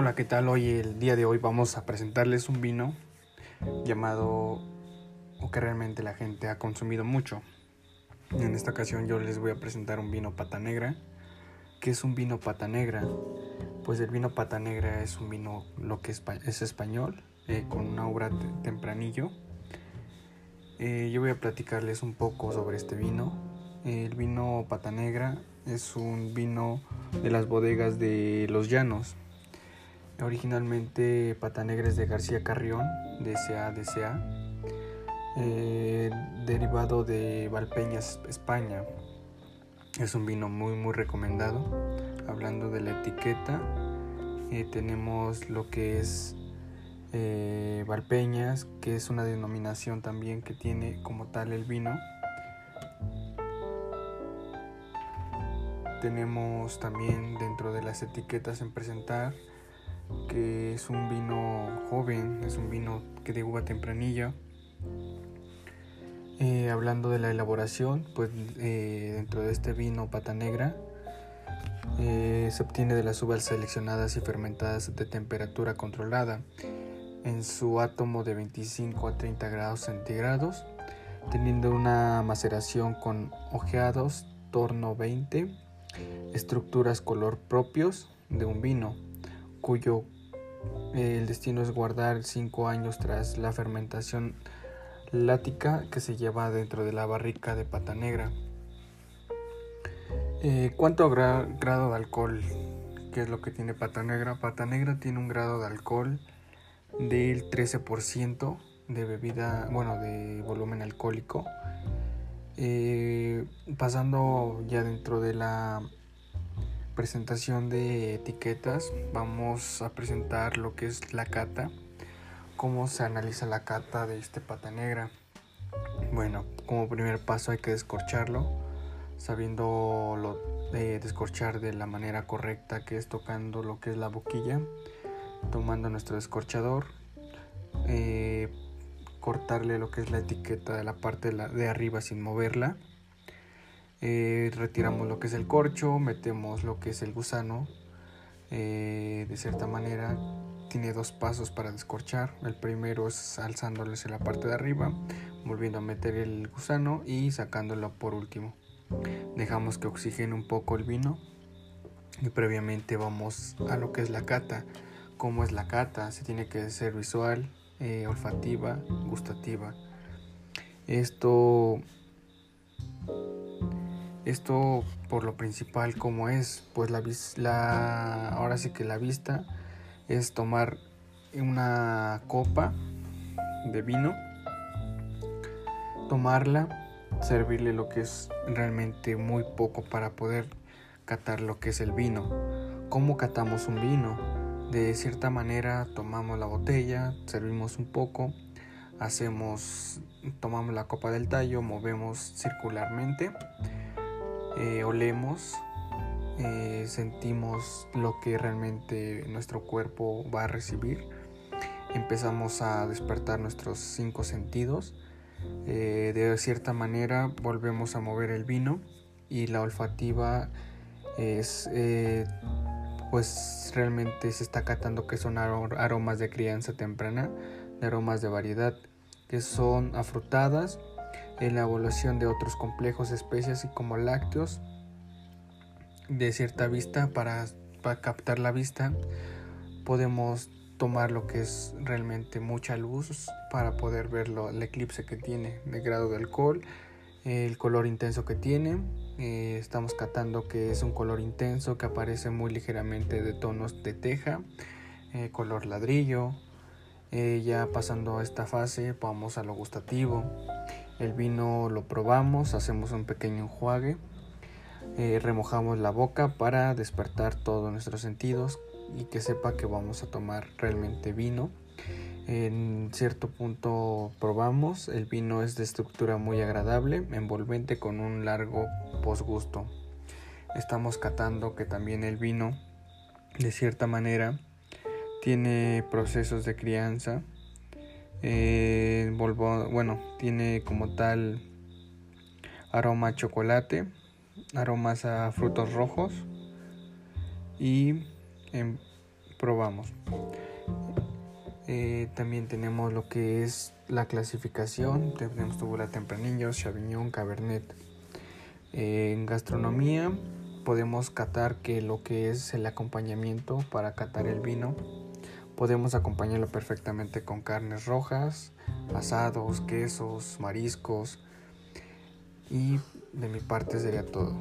Hola, ¿qué tal? Hoy, el día de hoy, vamos a presentarles un vino llamado, o que realmente la gente ha consumido mucho. En esta ocasión yo les voy a presentar un vino pata negra. ¿Qué es un vino pata negra? Pues el vino pata negra es un vino lo que es, es español, eh, con una obra tempranillo. Eh, yo voy a platicarles un poco sobre este vino. El vino pata negra es un vino de las bodegas de Los Llanos. Originalmente Pata Negra es de García Carrión, de DCA, eh, derivado de Valpeñas, España. Es un vino muy muy recomendado. Hablando de la etiqueta, eh, tenemos lo que es eh, Valpeñas, que es una denominación también que tiene como tal el vino. Tenemos también dentro de las etiquetas en presentar que es un vino joven, es un vino que de uva tempranilla. Eh, hablando de la elaboración, pues eh, dentro de este vino pata negra eh, se obtiene de las uvas seleccionadas y fermentadas de temperatura controlada en su átomo de 25 a 30 grados centígrados, teniendo una maceración con ojeados, torno 20, estructuras color propios de un vino cuyo eh, el destino es guardar cinco años tras la fermentación lática que se lleva dentro de la barrica de pata negra. Eh, ¿Cuánto grado de alcohol? ¿Qué es lo que tiene pata negra? Pata negra tiene un grado de alcohol del 13% de bebida, bueno, de volumen alcohólico. Eh, pasando ya dentro de la presentación de etiquetas vamos a presentar lo que es la cata, cómo se analiza la cata de este pata negra. Bueno, como primer paso hay que descorcharlo, sabiendo lo, de descorchar de la manera correcta que es tocando lo que es la boquilla, tomando nuestro descorchador, eh, cortarle lo que es la etiqueta de la parte de arriba sin moverla eh, retiramos lo que es el corcho, metemos lo que es el gusano. Eh, de cierta manera tiene dos pasos para descorchar. El primero es alzándoles en la parte de arriba, volviendo a meter el gusano y sacándolo por último. Dejamos que oxigene un poco el vino y previamente vamos a lo que es la cata. ¿Cómo es la cata? Se tiene que ser visual, eh, olfativa, gustativa. Esto esto por lo principal como es, pues la, la ahora sí que la vista es tomar una copa de vino, tomarla, servirle lo que es realmente muy poco para poder catar lo que es el vino. ¿Cómo catamos un vino? De cierta manera tomamos la botella, servimos un poco, hacemos, tomamos la copa del tallo, movemos circularmente eh, olemos, eh, sentimos lo que realmente nuestro cuerpo va a recibir, empezamos a despertar nuestros cinco sentidos, eh, de cierta manera volvemos a mover el vino y la olfativa es pues realmente se está catando que son aromas de crianza temprana, de aromas de variedad que son afrutadas en la evolución de otros complejos especies como lácteos de cierta vista para, captar la vista podemos tomar lo que es realmente mucha luz para poder ver el eclipse que tiene de grado de alcohol el color intenso que tiene eh, estamos catando que es un color intenso que aparece muy ligeramente de tonos de teja eh, color ladrillo eh, ya pasando a esta fase vamos a lo gustativo el vino lo probamos, hacemos un pequeño enjuague, eh, remojamos la boca para despertar todos nuestros sentidos y que sepa que vamos a tomar realmente vino. En cierto punto probamos, el vino es de estructura muy agradable, envolvente con un largo posgusto. Estamos catando que también el vino, de cierta manera, tiene procesos de crianza eh, bueno, tiene como tal aroma a chocolate, aromas a frutos rojos y probamos. Eh, también tenemos lo que es la clasificación. Tenemos tubula tempranillo, Chavignon, Cabernet. Eh, en gastronomía podemos catar que lo que es el acompañamiento para catar el vino. Podemos acompañarlo perfectamente con carnes rojas, asados, quesos, mariscos. Y de mi parte sería todo.